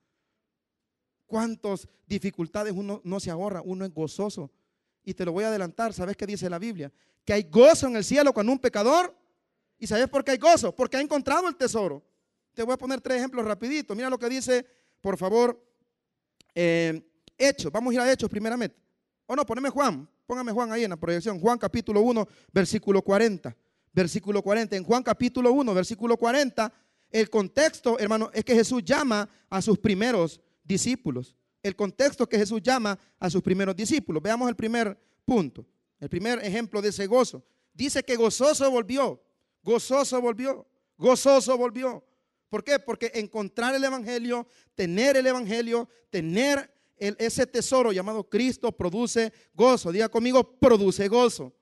S1: ¿Cuántas dificultades uno no se ahorra? Uno es gozoso. Y te lo voy a adelantar, ¿sabes qué dice la Biblia? Que hay gozo en el cielo cuando un pecador. ¿Y sabes por qué hay gozo? Porque ha encontrado el tesoro. Te voy a poner tres ejemplos rapidito. Mira lo que dice, por favor, eh, Hechos. Vamos a ir a Hechos primeramente. O no, poneme Juan. Póngame Juan ahí en la proyección. Juan capítulo 1, versículo 40. Versículo 40. En Juan capítulo 1, versículo 40, el contexto, hermano, es que Jesús llama a sus primeros discípulos. El contexto que Jesús llama a sus primeros discípulos. Veamos el primer punto. El primer ejemplo de ese gozo. Dice que gozoso volvió. Gozoso volvió. Gozoso volvió. ¿Por qué? Porque encontrar el Evangelio, tener el Evangelio, tener ese tesoro llamado Cristo produce gozo. Diga conmigo, produce gozo.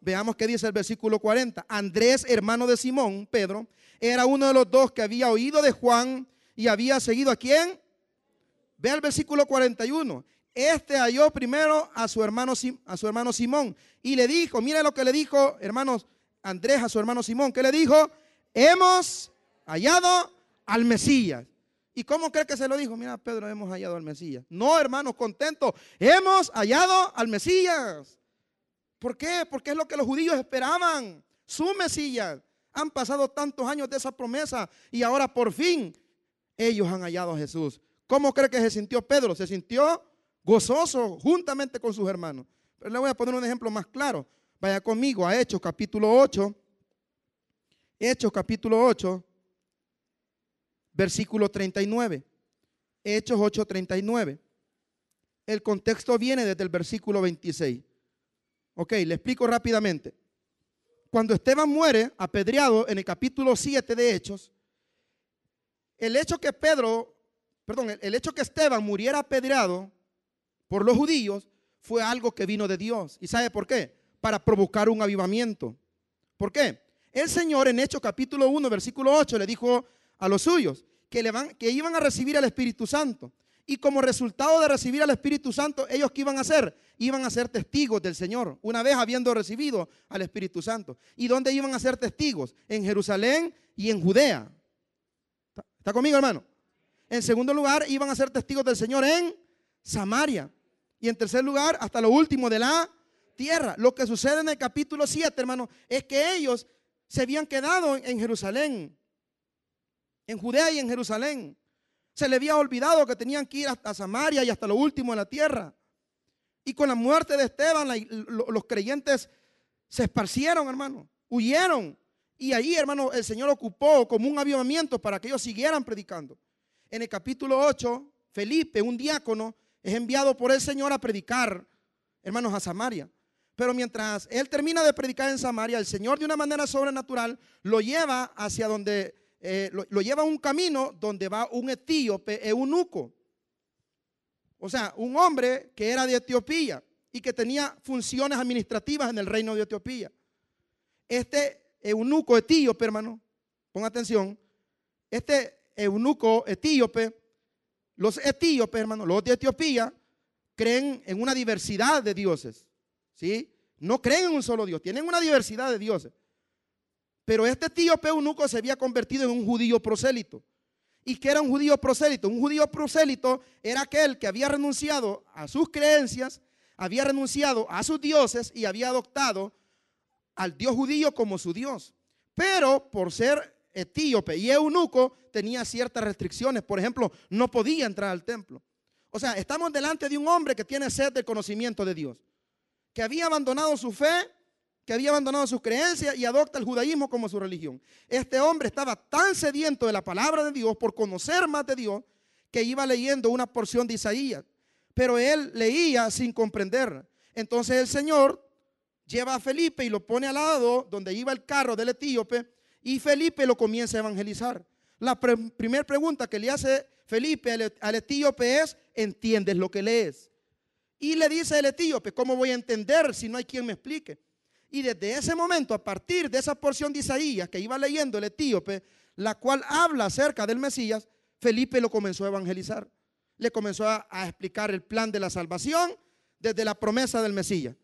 S1: Veamos qué dice el versículo 40. Andrés, hermano de Simón, Pedro, era uno de los dos que había oído de Juan y había seguido a quién? Ve al versículo 41. Este halló primero a su hermano, a su hermano Simón y le dijo, mira lo que le dijo, hermanos, Andrés a su hermano Simón, ¿qué le dijo? Hemos hallado al Mesías. ¿Y cómo cree que se lo dijo? Mira, Pedro, hemos hallado al Mesías. No, hermanos, contentos. Hemos hallado al Mesías. ¿Por qué? Porque es lo que los judíos esperaban. Su Mesías. Han pasado tantos años de esa promesa y ahora por fin ellos han hallado a Jesús. ¿Cómo cree que se sintió Pedro? Se sintió gozoso juntamente con sus hermanos. Pero le voy a poner un ejemplo más claro. Vaya conmigo a Hechos capítulo 8. Hechos capítulo 8 versículo 39. Hechos 8:39. El contexto viene desde el versículo 26. Ok, le explico rápidamente. Cuando Esteban muere apedreado en el capítulo 7 de Hechos, el hecho que Pedro, perdón, el hecho que Esteban muriera apedreado por los judíos fue algo que vino de Dios. ¿Y sabe por qué? Para provocar un avivamiento. ¿Por qué? El Señor en Hechos capítulo 1, versículo 8 le dijo a los suyos, que, que iban a recibir al Espíritu Santo. Y como resultado de recibir al Espíritu Santo, ellos que iban a hacer? Iban a ser testigos del Señor, una vez habiendo recibido al Espíritu Santo. ¿Y dónde iban a ser testigos? En Jerusalén y en Judea. ¿Está conmigo, hermano? En segundo lugar, iban a ser testigos del Señor en Samaria. Y en tercer lugar, hasta lo último de la tierra. Lo que sucede en el capítulo 7, hermano, es que ellos se habían quedado en Jerusalén en Judea y en Jerusalén. Se le había olvidado que tenían que ir hasta Samaria y hasta lo último en la tierra. Y con la muerte de Esteban, los creyentes se esparcieron, hermano, huyeron. Y ahí, hermano, el Señor ocupó como un avivamiento para que ellos siguieran predicando. En el capítulo 8, Felipe, un diácono, es enviado por el Señor a predicar, hermanos, a Samaria. Pero mientras él termina de predicar en Samaria, el Señor de una manera sobrenatural lo lleva hacia donde eh, lo, lleva a un camino donde va un etíope eunuco. O sea, un hombre que era de Etiopía y que tenía funciones administrativas en el reino de Etiopía. Este eunuco etíope, hermano, ponga atención, este eunuco etíope, los etíopes, hermano, los de Etiopía, creen en una diversidad de dioses, ¿sí? No creen en un solo Dios, tienen una diversidad de dioses. Pero este tío eunuco se había convertido en un judío prosélito. ¿Y qué era un judío prosélito? Un judío prosélito era aquel que había renunciado a sus creencias, había renunciado a sus dioses y había adoptado al dios judío como su dios. Pero por ser etíope y eunuco tenía ciertas restricciones. Por ejemplo, no podía entrar al templo. O sea, estamos delante de un hombre que tiene sed del conocimiento de Dios, que había abandonado su fe que había abandonado sus creencias y adopta el judaísmo como su religión. Este hombre estaba tan sediento de la palabra de Dios por conocer más de Dios que iba leyendo una porción de Isaías, pero él leía sin comprender. Entonces el Señor lleva a Felipe y lo pone al lado donde iba el carro del etíope y Felipe lo comienza a evangelizar. La primera pregunta que le hace Felipe al, al etíope es, ¿entiendes lo que lees? Y le dice el etíope, ¿cómo voy a entender si no hay quien me explique? Y desde ese momento, a partir de esa porción de Isaías que iba leyendo el etíope, la cual habla acerca del Mesías, Felipe lo comenzó a evangelizar. Le comenzó a, explicar el plan de la salvación desde la promesa del Mesías.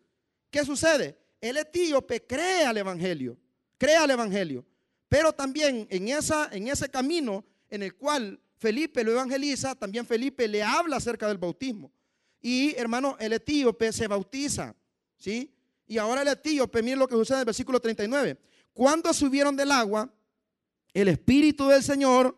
S1: ¿Qué sucede? el etíope cree al evangelio, cree al evangelio, pero también en, esa, en ese camino en el cual Felipe lo evangeliza, también Felipe le habla acerca del bautismo. Y hermano, el etíope se bautiza, ¿sí? Y ahora el etíope, miren lo que sucede en el versículo 39. Cuando subieron del agua, el Espíritu del Señor,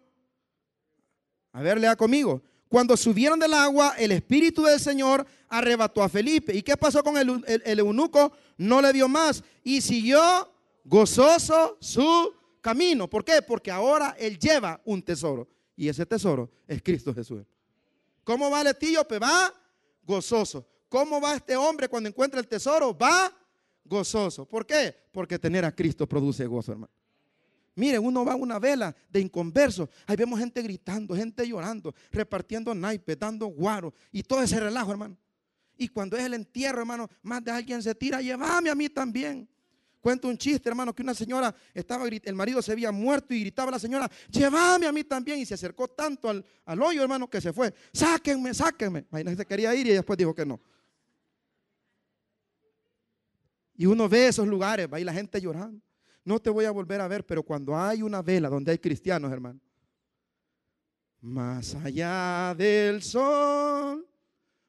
S1: a ver, lea conmigo. Cuando subieron del agua, el Espíritu del Señor arrebató a Felipe. ¿Y qué pasó con el, el eunuco? No le dio más y siguió gozoso su camino. ¿Por qué? Porque ahora él lleva un tesoro. Y ese tesoro es Cristo Jesús. ¿Cómo va el etíope? Va gozoso. ¿Cómo va este hombre cuando encuentra el tesoro? Va gozoso. ¿Por qué? Porque tener a Cristo produce gozo, hermano. Miren, uno va a una vela de inconversos. Ahí vemos gente gritando, gente llorando, repartiendo naipes, dando guaro y todo ese relajo, hermano. Y cuando es el entierro, hermano, más de alguien se tira, llévame a mí también. Cuento un chiste, hermano, que una señora estaba, el marido se había muerto y gritaba a la señora, llévame a mí también. Y se acercó tanto al, hoyo, hermano, que se fue. Sáquenme, sáquenme. Imagínate, quería ir y después dijo que no. Y uno ve esos lugares, va ahí la gente llorando. No te voy a volver a ver, pero cuando hay una vela donde hay cristianos, hermano, más allá del sol,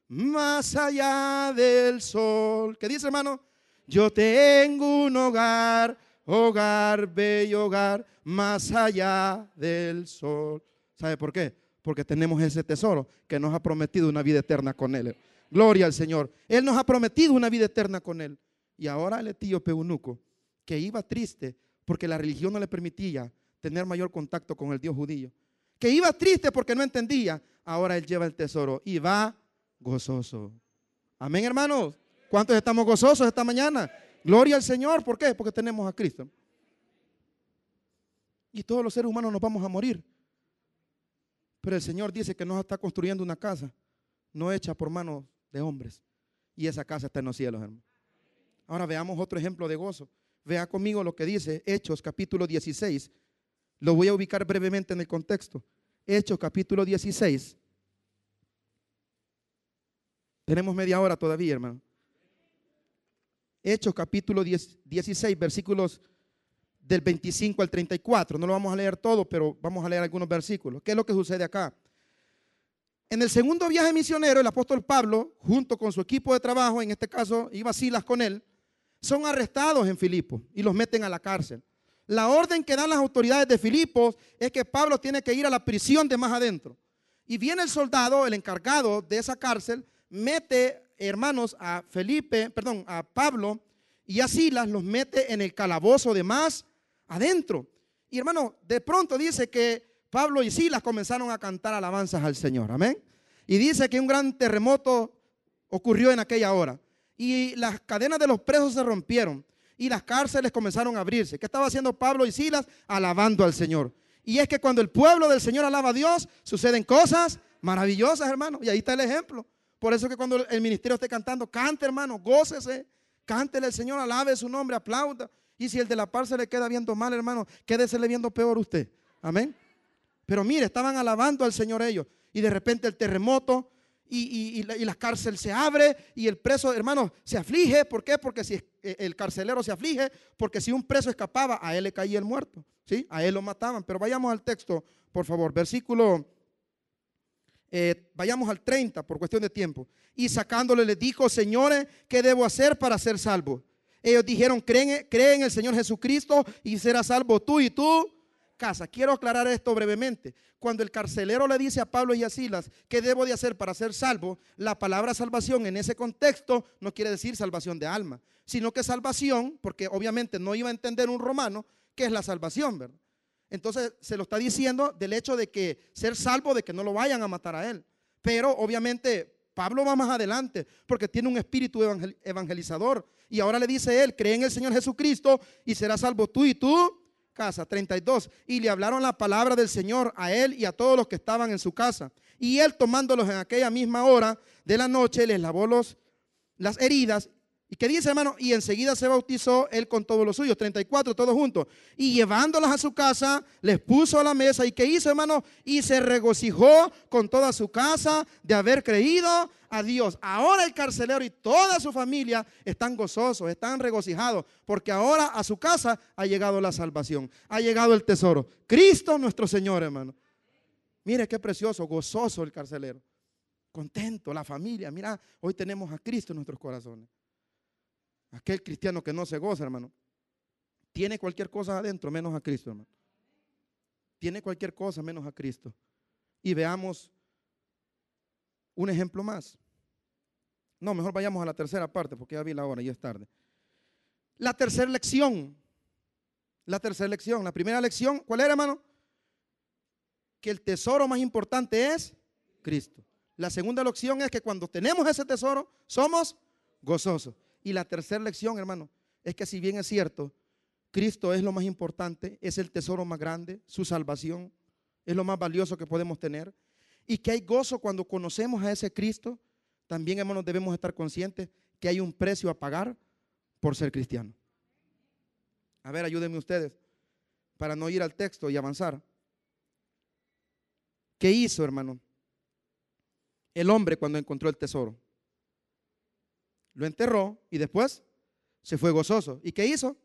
S1: más allá del sol. ¿Qué dice, hermano? Yo tengo un hogar, hogar, bello hogar, más allá del sol. ¿Sabe por qué? Porque tenemos ese tesoro que nos ha prometido una vida eterna con Él. Gloria al Señor. Él nos ha prometido una vida eterna con Él. Y ahora el etíope eunuco, que iba triste porque la religión no le permitía tener mayor contacto con el Dios judío, que iba triste porque no entendía, ahora él lleva el tesoro y va gozoso. Amén, hermanos. ¿Cuántos estamos gozosos esta mañana? Gloria al Señor. ¿Por qué? Porque tenemos a Cristo. Y todos los seres humanos nos vamos a morir. Pero el Señor dice que nos está construyendo una casa, no hecha por manos de hombres. Y esa casa está en los cielos, hermano. Ahora veamos otro ejemplo de gozo. Vea conmigo lo que dice Hechos capítulo 16. Lo voy a ubicar brevemente en el contexto. Hechos capítulo 16. Tenemos media hora todavía, hermano. Hechos capítulo 16, versículos del 25 al 34. No lo vamos a leer todo, pero vamos a leer algunos versículos. ¿Qué es lo que sucede acá? En el segundo viaje misionero, el apóstol Pablo, junto con su equipo de trabajo, en este caso iba Silas con él, son arrestados en Filipos y los meten a la cárcel. La orden que dan las autoridades de Filipos es que Pablo tiene que ir a la prisión de más adentro. Y viene el soldado, el encargado de esa cárcel, mete hermanos, a Felipe, perdón, a Pablo y a Silas los mete en el calabozo de más adentro. Y hermano, de pronto dice que Pablo y Silas comenzaron a cantar alabanzas al Señor. Amén. Y dice que un gran terremoto ocurrió en aquella hora. Y las cadenas de los presos se rompieron. Y las cárceles comenzaron a abrirse. ¿Qué estaba haciendo Pablo y Silas? Alabando al Señor. Y es que cuando el pueblo del Señor alaba a Dios, suceden cosas maravillosas, hermano. Y ahí está el ejemplo. Por eso que cuando el ministerio esté cantando, cante hermano, gócese, cántele al Señor, alabe su nombre, aplauda. Y si el de la par se le queda viendo mal, hermano, quédese viendo peor usted. Amén. Pero mire, estaban alabando al Señor ellos. Y de repente el terremoto y, la, cárcel se abre y el preso, hermano, se aflige. ¿Por qué? Porque si eh, el carcelero se aflige, porque si un preso escapaba, a él le caía el muerto. ¿sí? A él lo mataban. Pero vayamos al texto, por favor. Versículo eh, vayamos al 30 por cuestión de tiempo. Y sacándole le dijo, señores, ¿qué debo hacer para ser salvo? Ellos dijeron, creen, en el Señor Jesucristo y serás salvo tú y tú casa. Quiero aclarar esto brevemente. Cuando el carcelero le dice a Pablo y a Silas, ¿qué debo de hacer para ser salvo? La palabra salvación en ese contexto no quiere decir salvación de alma, sino que salvación, porque obviamente no iba a entender un romano, qué es la salvación, ¿verdad? Entonces se lo está diciendo del hecho de que ser salvo, de que no lo vayan a matar a él. Pero obviamente Pablo va más adelante porque tiene un espíritu evangelizador. Y ahora le dice él, cree en el Señor Jesucristo y serás salvo tú y tú casa. 32. Y le hablaron la palabra del Señor a él y a todos los que estaban en su casa. Y él tomándolos en aquella misma hora de la noche les lavó los, las heridas ¿Y qué dice, hermano? Y enseguida se bautizó él con todos los suyos, 34, todos juntos. Y llevándolas a su casa, les puso a la mesa. ¿Y qué hizo, hermano? Y se regocijó con toda su casa de haber creído a Dios. Ahora el carcelero y toda su familia están gozosos, están regocijados, porque ahora a su casa ha llegado la salvación, ha llegado el tesoro. Cristo nuestro Señor, hermano. Mire qué precioso, gozoso el carcelero. Contento, la familia. Mira, hoy tenemos a Cristo en nuestros corazones. Aquel cristiano que no se goza, hermano, tiene cualquier cosa adentro menos a Cristo, hermano. Tiene cualquier cosa menos a Cristo. Y veamos un ejemplo más. No, mejor vayamos a la tercera parte porque ya vi la hora y es tarde. La tercera lección. La tercera lección. La primera lección, ¿cuál era, hermano? Que el tesoro más importante es Cristo. La segunda lección es que cuando tenemos ese tesoro, somos gozosos. Y la tercera lección, hermano, es que si bien es cierto, Cristo es lo más importante, es el tesoro más grande, su salvación es lo más valioso que podemos tener. Y que hay gozo cuando conocemos a ese Cristo, también, hermanos, debemos estar conscientes que hay un precio a pagar por ser cristiano. A ver, ayúdenme ustedes para no ir al texto y avanzar. ¿Qué hizo, hermano? El hombre cuando encontró el tesoro lo enterró y después se fue gozoso. ¿Y qué hizo?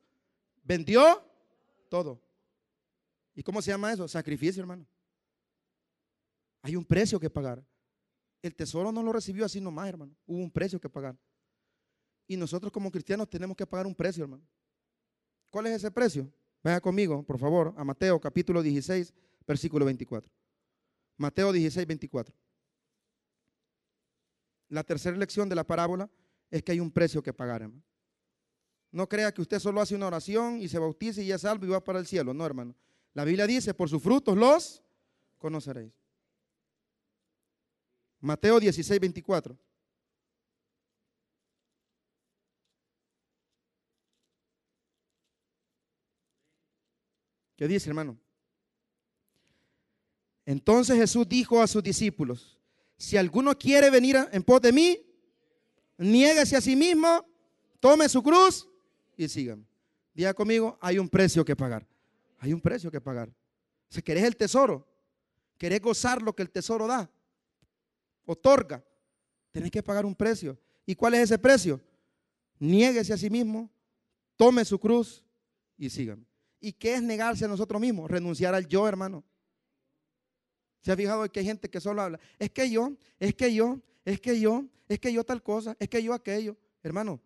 S1: Vendió todo. ¿Y cómo se llama eso? Sacrificio, hermano. Hay un precio que pagar. El tesoro no lo recibió así nomás, hermano. Hubo un precio que pagar. Y nosotros como cristianos tenemos que pagar un precio, hermano. ¿Cuál es ese precio? Vaya conmigo, por favor, a Mateo capítulo 16, versículo 24. Mateo 16, 24. La tercera lección de la parábola es que hay un precio que pagar, hermano. No crea que usted solo hace una oración y se bautiza y ya salvo y va para el cielo. No, hermano. La Biblia dice, por sus frutos los conoceréis. Mateo 16, 24. ¿Qué dice, hermano? Entonces Jesús dijo a sus discípulos, si alguno quiere venir en pos de mí, niéguese a sí mismo, tome su cruz y sígame. Diga conmigo, hay un precio que pagar. Hay un precio que pagar. Si querés el tesoro, querés gozar lo que el tesoro da, otorga, tenés que pagar un precio. ¿Y cuál es ese precio? Niéguese a sí mismo, tome su cruz y sígame. ¿Y qué es negarse a nosotros mismos? Renunciar al yo, hermano. ¿Se ha fijado que hay gente que solo habla? Es que yo, es que yo, es que yo, es que yo tal cosa, es que yo aquello. Hermano,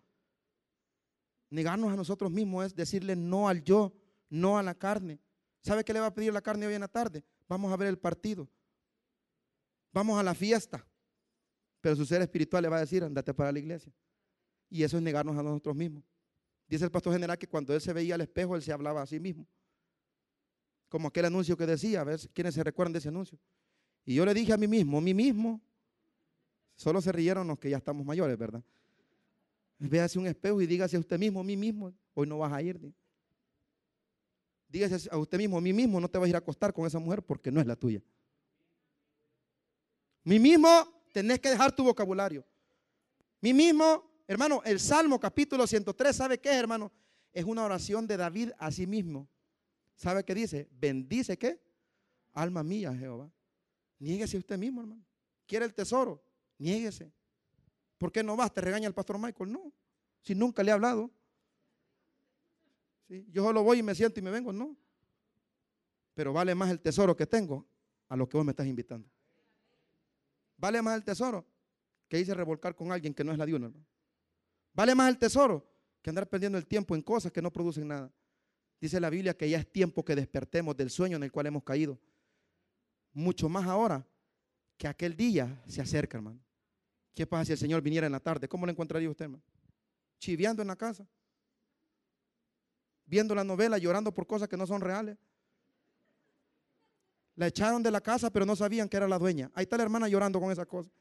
S1: negarnos a nosotros mismos es decirle no al yo, no a la carne. ¿Sabe qué le va a pedir la carne hoy en la tarde? Vamos a ver el partido. Vamos a la fiesta. Pero su ser espiritual le va a decir, andate para la iglesia. Y eso es negarnos a nosotros mismos. Dice el pastor general que cuando él se veía al espejo, él se hablaba a sí mismo. Como aquel anuncio que decía, a ver quiénes se recuerdan de ese anuncio. Y yo le dije a mí mismo, a mí mismo, Solo se rieron los que ya estamos mayores, ¿verdad? Véase un espejo y dígase a usted mismo, a mí mismo, hoy no vas a ir. Dígase a usted mismo, a mí mismo, no te vas a ir a acostar con esa mujer porque no es la tuya. Mí mismo, tenés que dejar tu vocabulario. Mí mismo, hermano, el Salmo capítulo 103, ¿sabe qué, hermano? Es una oración de David a sí mismo. ¿Sabe qué dice? Bendice qué? Alma mía, Jehová. Niéguese usted mismo, hermano. Quiere el tesoro. Niéguese. ¿Por qué no vas? ¿Te regaña el pastor Michael? No. Si nunca le he hablado. Yo solo voy y me siento y me vengo, no. Pero vale más el tesoro que tengo a lo que vos me estás invitando. Vale más el tesoro que hice revolcar con alguien que no es la de uno, Vale más el tesoro que andar perdiendo el tiempo en cosas que no producen nada. Dice la Biblia que ya es tiempo que despertemos del sueño en el cual hemos caído. Mucho más ahora que aquel día se acerca, hermano. ¿Qué pasa si el Señor viniera en la tarde? ¿Cómo lo encontraría usted, hermano? Chiviando en la casa. Viendo la novela, llorando por cosas que no son reales. La echaron de la casa, pero no sabían que era la dueña. Ahí está la hermana llorando con esas cosas.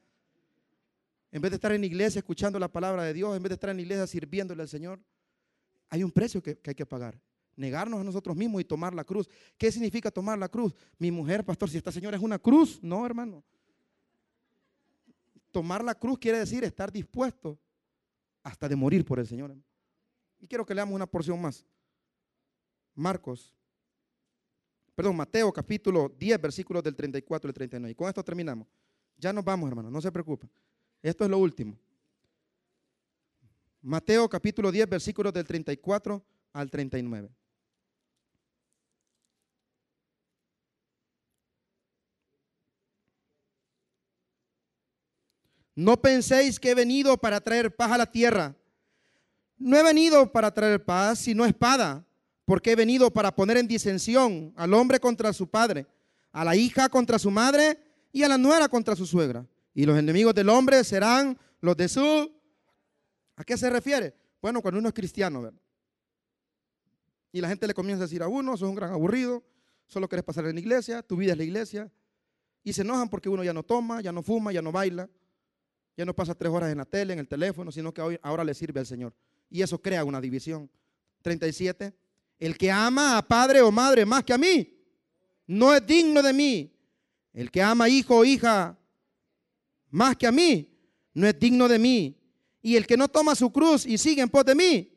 S1: En vez de estar en la iglesia escuchando la palabra de Dios, en vez de estar en la iglesia sirviéndole al Señor, hay un precio que, que hay que pagar. Negarnos a nosotros mismos y tomar la cruz. ¿Qué significa tomar la cruz? Mi mujer, pastor, si esta señora es una cruz. No, hermano. Tomar la cruz quiere decir estar dispuesto hasta de morir por el Señor. Y quiero que leamos una porción más. Marcos, perdón, Mateo capítulo 10, versículos del 34 al 39. Y con esto terminamos. Ya nos vamos, hermanos, no se preocupen. Esto es lo último. Mateo capítulo 10, versículos del 34 al 39. No penséis que he venido para traer paz a la tierra. No he venido para traer paz, sino espada, porque he venido para poner en disensión al hombre contra su padre, a la hija contra su madre y a la nuera contra su suegra. Y los enemigos del hombre serán los de su... ¿A qué se refiere? Bueno, cuando uno es cristiano. Y la gente le comienza a decir a uno, sos un gran aburrido, solo querés pasar en la iglesia, tu vida es la iglesia. Y se enojan porque uno ya no toma, ya no fuma, ya no baila. Ya no pasa tres horas en la tele, en el teléfono, sino que hoy, ahora le sirve al Señor. Y eso crea una división. 37. El que ama a padre o madre más que a mí, no es digno de mí. El que ama hijo o hija más que a mí, no es digno de mí. Y el que no toma su cruz y sigue en pos de mí,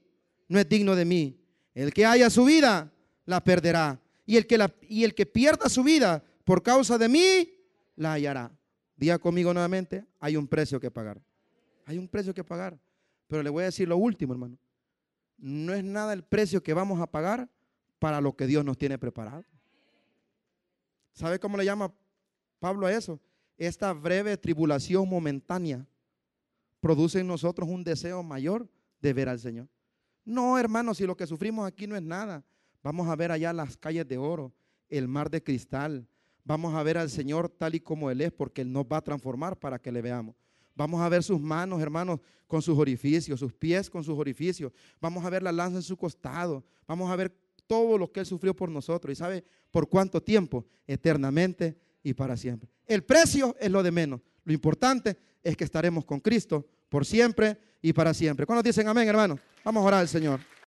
S1: no es digno de mí. El que haya su vida, la perderá. Y el que, la, y el que pierda su vida por causa de mí, la hallará. Diga conmigo nuevamente, hay un precio que pagar. Hay un precio que pagar. Pero le voy a decir lo último, hermano. No es nada el precio que vamos a pagar para lo que Dios nos tiene preparado. ¿Sabe cómo le llama Pablo a eso? Esta breve tribulación momentánea produce en nosotros un deseo mayor de ver al Señor. No, hermano, si lo que sufrimos aquí no es nada. Vamos a ver allá las calles de oro, el mar de cristal, Vamos a ver al Señor tal y como Él es, porque Él nos va a transformar para que le veamos. Vamos a ver sus manos, hermanos, con sus orificios, sus pies con sus orificios. Vamos a ver la lanza en su costado. Vamos a ver todo lo que Él sufrió por nosotros. ¿Y sabe por cuánto tiempo? Eternamente y para siempre. El precio es lo de menos. Lo importante es que estaremos con Cristo por siempre y para siempre. ¿Cuándo dicen amén, hermanos? Vamos a orar al Señor.